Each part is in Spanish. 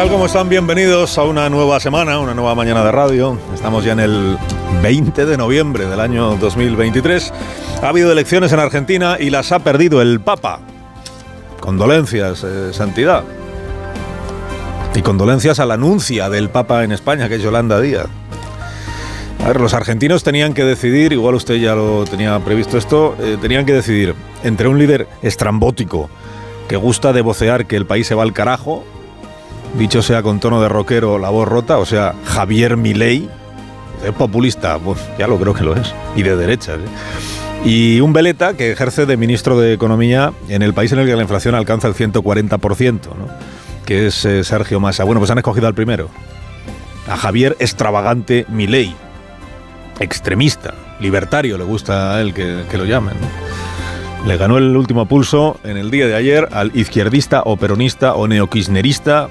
Tal? ¿Cómo están? Bienvenidos a una nueva semana, una nueva mañana de radio. Estamos ya en el 20 de noviembre del año 2023. Ha habido elecciones en Argentina y las ha perdido el Papa. Condolencias, eh, Santidad. Y condolencias a la anuncia del Papa en España, que es Yolanda Díaz. A ver, los argentinos tenían que decidir, igual usted ya lo tenía previsto esto, eh, tenían que decidir entre un líder estrambótico que gusta de vocear que el país se va al carajo, dicho sea con tono de rockero, la voz rota, o sea, Javier Milei, es populista, pues ya lo creo que lo es, y de derechas. ¿eh? Y un veleta que ejerce de ministro de Economía en el país en el que la inflación alcanza el 140%, ¿no? que es eh, Sergio Massa. Bueno, pues han escogido al primero, a Javier Extravagante Milei, extremista, libertario, le gusta a él que, lo llamen. Le ganó el último pulso en el día de ayer al izquierdista o peronista o neokirchnerista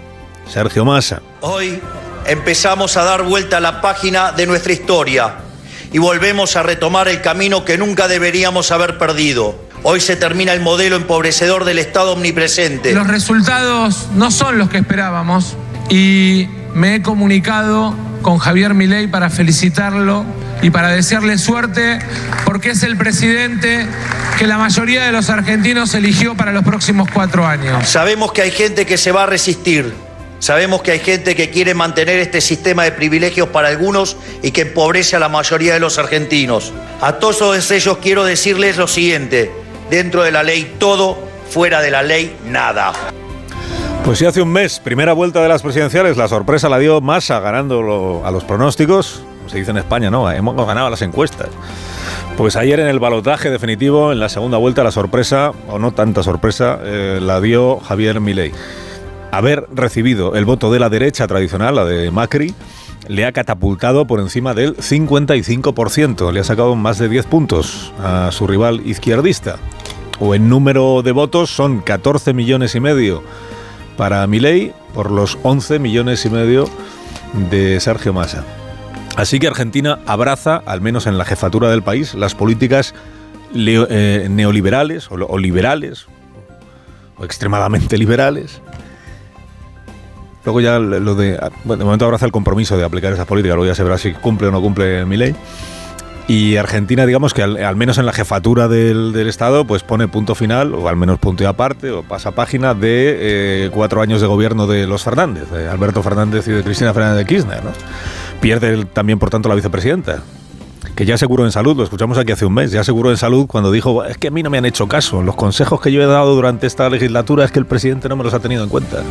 Sergio Massa. Hoy empezamos a dar vuelta a la página de nuestra historia y volvemos a retomar el camino que nunca deberíamos haber perdido. Hoy se termina el modelo empobrecedor del Estado omnipresente. Los resultados no son los que esperábamos y me he comunicado con Javier Milei para felicitarlo y para desearle suerte porque es el presidente que la mayoría de los argentinos eligió para los próximos cuatro años. Sabemos que hay gente que se va a resistir. Sabemos que hay gente que quiere mantener este sistema de privilegios para algunos y que empobrece a la mayoría de los argentinos. A todos ellos quiero decirles lo siguiente. Dentro de la ley todo, fuera de la ley nada. Pues sí, hace un mes, primera vuelta de las presidenciales, la sorpresa la dio Massa ganando a los pronósticos. Se dice en España, no, hemos ganado las encuestas. Pues ayer en el balotaje definitivo, en la segunda vuelta, la sorpresa, o no tanta sorpresa, eh, la dio Javier Milei. Haber recibido el voto de la derecha tradicional, la de Macri, le ha catapultado por encima del 55%. Le ha sacado más de 10 puntos a su rival izquierdista. O en número de votos son 14 millones y medio para Milei por los 11 millones y medio de Sergio Massa. Así que Argentina abraza, al menos en la jefatura del país, las políticas eh, neoliberales o liberales o extremadamente liberales Luego ya lo de... Bueno, de momento abraza el compromiso de aplicar esas políticas, luego ya se verá si cumple o no cumple mi ley. Y Argentina, digamos que al, al menos en la jefatura del, del, Estado, pues pone punto final, o al menos punto y aparte, o pasa página de eh, cuatro años de gobierno de los Fernández, de Alberto Fernández y de Cristina Fernández de Kirchner. ¿no? Pierde también, por tanto, la vicepresidenta que ya aseguró en salud, lo escuchamos aquí hace un mes, ya aseguró en salud cuando dijo, es que a mí no me han hecho caso, los consejos que yo he dado durante esta legislatura es que el presidente no me los ha tenido en cuenta.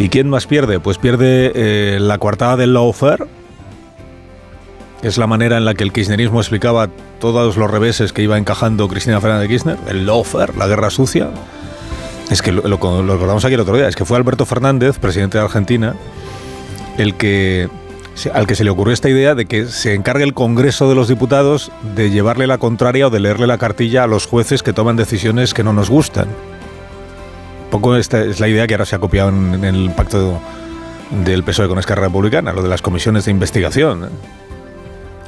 ¿Y quién más pierde? Pues pierde eh, la coartada del lawfare, es la manera en la que el kirchnerismo explicaba todos los reveses que iba encajando Cristina Fernández de Kirchner, el lawfare, la guerra sucia. Es que lo, lo, lo recordamos aquí el otro día, es que fue Alberto Fernández, presidente de Argentina, el que al que se le ocurrió esta idea de que se encargue el Congreso de los Diputados de llevarle la contraria o de leerle la cartilla a los jueces que toman decisiones que no nos gustan. Poco esta es la idea que ahora se ha copiado en, el pacto del PSOE con Esquerra Republicana, lo de las comisiones de investigación. ¿eh?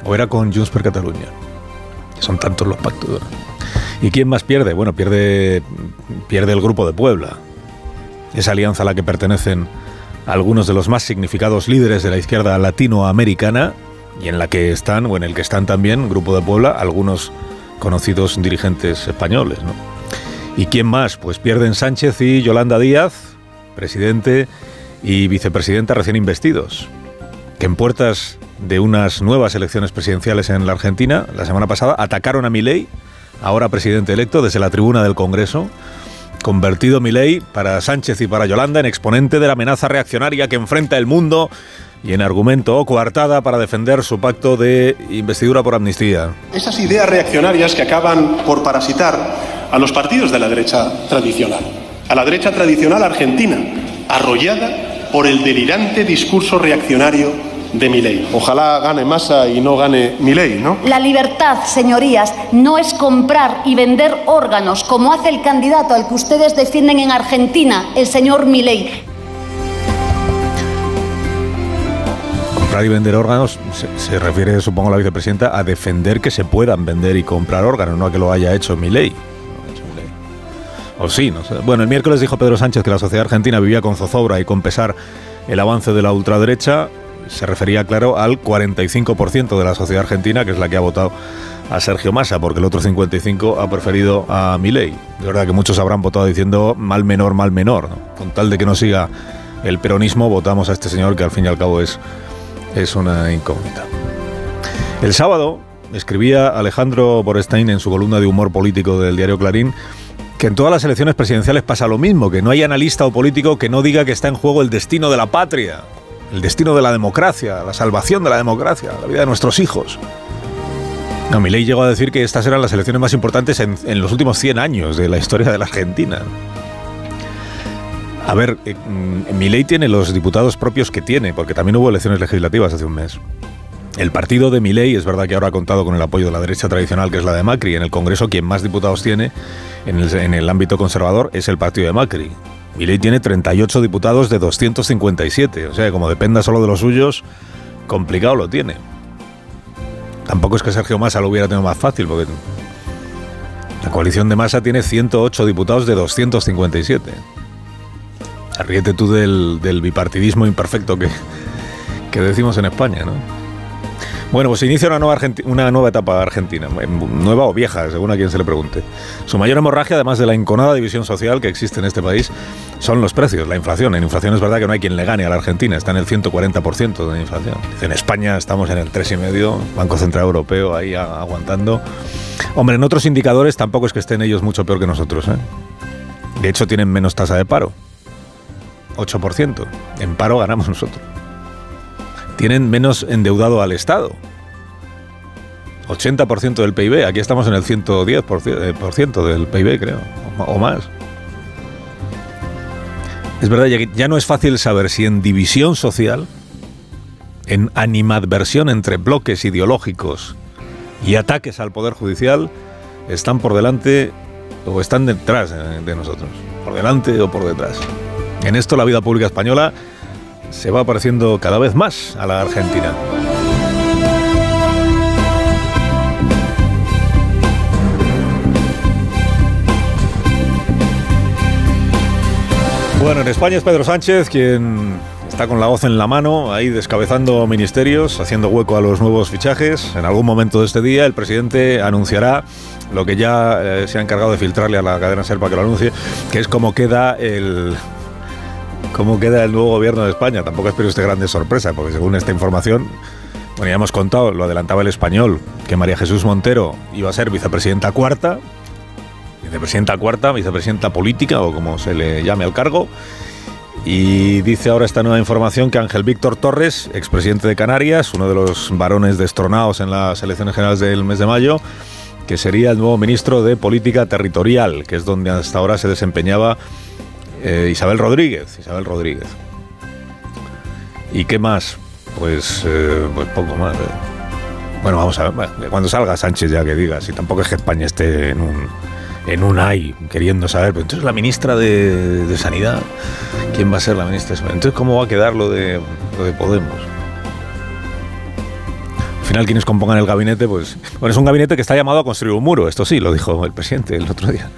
O era con Junts per Catalunya. Son tantos los pactos. ¿Y quién más pierde? Bueno, pierde, pierde el Grupo de Puebla. Esa alianza a la que pertenecen algunos de los más significados líderes de la izquierda latinoamericana y en la que están, o en el que están también, Grupo de Puebla, algunos conocidos dirigentes españoles. ¿no? ¿Y quién más? Pues pierden Sánchez y Yolanda Díaz, presidente y vicepresidenta recién investidos, que en puertas de unas nuevas elecciones presidenciales en la Argentina, la semana pasada, atacaron a Milei, ahora presidente electo, desde la tribuna del Congreso, convertido Milei para Sánchez y para Yolanda en exponente de la amenaza reaccionaria que enfrenta el mundo y en argumento coartada para defender su pacto de investidura por amnistía. Esas ideas reaccionarias que acaban por parasitar a los partidos de la derecha tradicional, a la derecha tradicional argentina, arrollada por el delirante discurso reaccionario de Milei. Ojalá gane Massa y no gane Milei, ¿no? La libertad, señorías, no es comprar y vender órganos como hace el candidato al que ustedes defienden en Argentina, el señor Milei. Comprar y vender órganos se, se refiere, supongo, la vicepresidenta a defender que se puedan vender y comprar órganos, no a que lo haya hecho Milei. O sí, no sé. Bueno, el miércoles dijo Pedro Sánchez que la sociedad argentina vivía con zozobra y con pesar el avance de la ultraderecha. Se refería, claro, al 45% de la sociedad argentina, que es la que ha votado a Sergio Massa, porque el otro 55% ha preferido a Milei. De verdad que muchos habrán votado diciendo mal menor, mal menor. ¿no? Con tal de que no siga el peronismo, votamos a este señor que al fin y al cabo es, es una incógnita. El sábado escribía Alejandro Borstein en su columna de humor político del diario Clarín que en todas las elecciones presidenciales pasa lo mismo, que no hay analista o político que no diga que está en juego el destino de la patria, el destino de la democracia, la salvación de la democracia, la vida de nuestros hijos. No, Milei llegó a decir que estas eran las elecciones más importantes en, los últimos 100 años de la historia de la Argentina. A ver, eh, mm, Milei tiene los diputados propios que tiene, porque también hubo elecciones legislativas hace un mes. El partido de Milei es verdad que ahora ha contado con el apoyo de la derecha tradicional, que es la de Macri. En el Congreso, quien más diputados tiene en el, en el ámbito conservador es el partido de Macri. Milei tiene 38 diputados de 257. O sea, como dependa solo de los suyos, complicado lo tiene. Tampoco es que Sergio Massa lo hubiera tenido más fácil, porque la coalición de Massa tiene 108 diputados de 257. Ríete tú del, del bipartidismo imperfecto que, que decimos en España, ¿no? Bueno, pues se inicia una nueva, etapa argentina, nueva o vieja, según a quien se le pregunte. Su mayor hemorragia, además de la enconada división social que existe en este país, son los precios, la inflación. En inflación es verdad que no hay quien le gane a la Argentina, está en el 140% de inflación. En España estamos en el 3,5%, Banco Central Europeo ahí aguantando. Hombre, en otros indicadores tampoco es que estén ellos mucho peor que nosotros. ¿eh? De hecho, tienen menos tasa de paro, 8%. En paro ganamos nosotros tienen menos endeudado al Estado. 80% del PIB, aquí estamos en el 110% eh, del PIB, creo, o más. Es verdad, ya, no es fácil saber si en división social, en animadversión entre bloques ideológicos y ataques al Poder Judicial, están por delante o están detrás de nosotros, por delante o por detrás. En esto la vida pública española se va pareciendo cada vez más a la Argentina. Bueno, en España es Pedro Sánchez quien está con la voz en la mano, ahí descabezando ministerios, haciendo hueco a los nuevos fichajes. En algún momento de este día el presidente anunciará lo que ya eh, se ha encargado de filtrarle a la cadena Serpa que lo anuncie, que es cómo queda el, cómo queda el nuevo gobierno de España. Tampoco espero usted grandes sorpresas, porque según esta información, bueno, ya hemos contado, lo adelantaba el español, que María Jesús Montero iba a ser vicepresidenta cuarta, vicepresidenta cuarta, vicepresidenta política, o como se le llame al cargo. Y dice ahora esta nueva información que Ángel Víctor Torres, expresidente de Canarias, uno de los varones destronados en las elecciones generales del mes de mayo, que sería el nuevo ministro de Política Territorial, que es donde hasta ahora se desempeñaba eh, Isabel Rodríguez. Isabel Rodríguez. ¿Y qué más? Pues, eh, pues poco más. eh. Bueno, vamos a ver. Cuando salga Sánchez ya que diga, si tampoco es que España esté en un, en un ay, queriendo saber. Pero entonces la ministra de, de Sanidad, ¿quién va a ser la ministra de Sanidad? Entonces, ¿cómo va a quedar lo de, lo de Podemos? Al final, quienes compongan el gabinete, pues. Bueno, es un gabinete que está llamado a construir un muro, esto sí, lo dijo el presidente el otro día.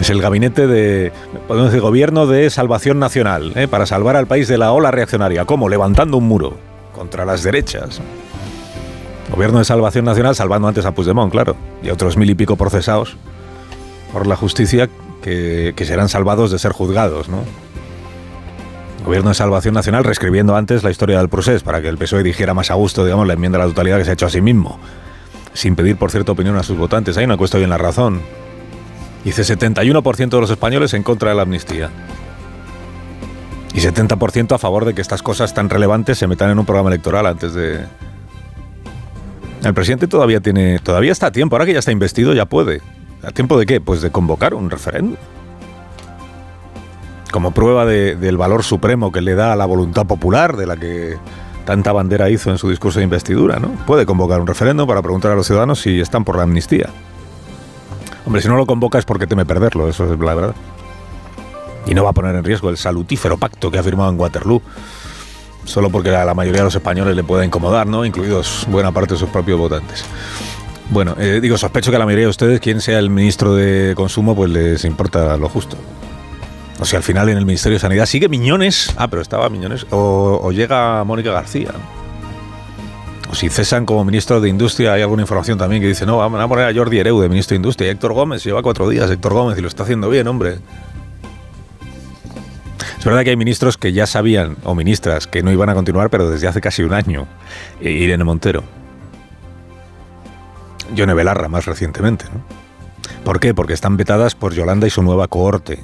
Es el gabinete de, podemos decir, gobierno de salvación nacional, ¿eh? para salvar al país de la ola reaccionaria. ¿Cómo? Levantando un muro contra las derechas. Gobierno de salvación nacional salvando antes a Puigdemont, claro, y a otros mil y pico procesados por la justicia que, que serán salvados de ser juzgados, ¿no? Gobierno de Salvación Nacional reescribiendo antes la historia del proceso para que el PSOE dijera más a gusto, digamos, la enmienda a la totalidad que se ha hecho a sí mismo, sin pedir, por cierto, opinión a sus votantes. Ahí no ha puesto bien la razón. Dice 71% de los españoles en contra de la amnistía. Y 70% a favor de que estas cosas tan relevantes se metan en un programa electoral antes de... El presidente todavía tiene... Todavía está a tiempo. Ahora que ya está investido ya puede. ¿A tiempo de qué? Pues de convocar un referéndum. Como prueba de- del valor supremo que le da a la voluntad popular, de la que tanta bandera hizo en su discurso de investidura, ¿no? Puede convocar un referéndum para preguntar a los ciudadanos si están por la amnistía. Hombre, si no lo convoca es porque teme perderlo, eso es la verdad. Y no va a poner en riesgo el salutífero pacto que ha firmado en Waterloo, solo porque a la mayoría de los españoles le puede incomodar, ¿no? Incluidos buena parte de sus propios votantes. Bueno, eh, digo, sospecho que a la mayoría de ustedes, quien sea el ministro de Consumo, pues les importa lo justo. O sea, al final en el Ministerio de Sanidad sigue Miñones. Ah, pero estaba Miñones. O, llega Mónica García. O si cesan como ministro de Industria, hay alguna información también que dice, no, vamos a poner a Jordi Ereu de ministro de Industria. Y Héctor Gómez, lleva cuatro días Héctor Gómez y lo está haciendo bien, hombre. Es verdad que hay ministros que ya sabían, o ministras, que no iban a continuar, pero desde hace casi un año. E Irene Montero. Yone Belarra, más recientemente. ¿no? ¿Por qué? Porque están vetadas por Yolanda y su nueva cohorte.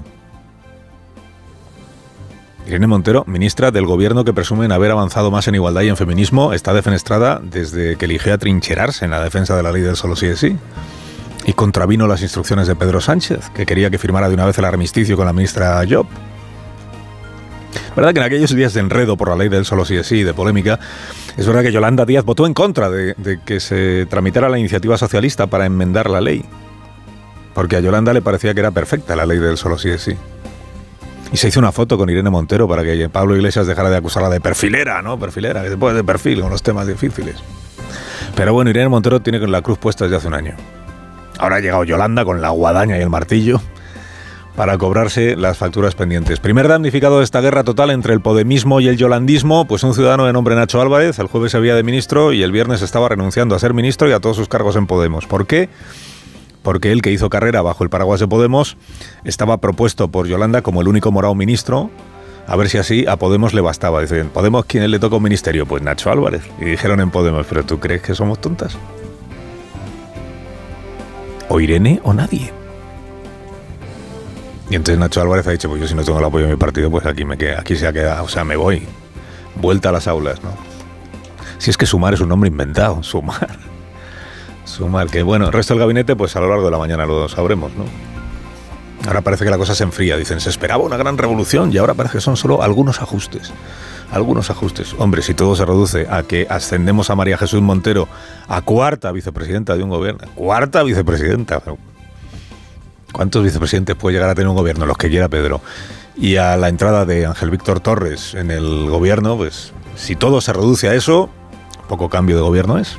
Irene Montero, ministra del gobierno que presumen haber avanzado más en igualdad y en feminismo, está defenestrada desde que eligió a trincherarse en la defensa de la ley del solo sí es sí. Y contravino las instrucciones de Pedro Sánchez, que quería que firmara de una vez el armisticio con la ministra Job. ¿Verdad que en aquellos días de enredo por la ley del solo sí es sí, de polémica, es verdad que Yolanda Díaz votó en contra de, de que se tramitara la iniciativa socialista para enmendar la ley? Porque a Yolanda le parecía que era perfecta la ley del solo sí es sí. Y se hizo una foto con Irene Montero para que Pablo Iglesias dejara de acusarla de perfilera, ¿no? Perfilera, que se puede de perfil con los temas difíciles. Pero bueno, Irene Montero tiene con la cruz puesta desde hace un año. Ahora ha llegado Yolanda con la guadaña y el martillo para cobrarse las facturas pendientes. Primer damnificado de esta guerra total entre el podemismo y el yolandismo, pues un ciudadano de nombre Nacho Álvarez, el jueves se había de ministro y el viernes estaba renunciando a ser ministro y a todos sus cargos en Podemos. ¿Por qué? Porque él que hizo carrera bajo el paraguas de Podemos estaba propuesto por Yolanda como el único morado ministro, a ver si así a Podemos le bastaba. Dicen, ¿Podemos quién le toca un ministerio? Pues Nacho Álvarez. Y dijeron en Podemos, ¿pero tú crees que somos tontas? O Irene o nadie. Y entonces Nacho Álvarez ha dicho, pues yo si no tengo el apoyo de mi partido, pues aquí me queda, aquí se ha quedado, o sea, me voy. Vuelta a las aulas, ¿no? Si es que sumar es un nombre inventado, sumar. Sumar, que bueno, el resto del gabinete, pues a lo largo de la mañana lo sabremos, ¿no? Ahora parece que la cosa se enfría. Dicen, se esperaba una gran revolución y ahora parece que son solo algunos ajustes. Algunos ajustes. Hombre, si todo se reduce a que ascendemos a María Jesús Montero a cuarta vicepresidenta de un gobierno. Cuarta vicepresidenta. ¿Cuántos vicepresidentes puede llegar a tener un gobierno? Los que quiera Pedro. Y a la entrada de Ángel Víctor Torres en el gobierno, pues si todo se reduce a eso, poco cambio de gobierno es.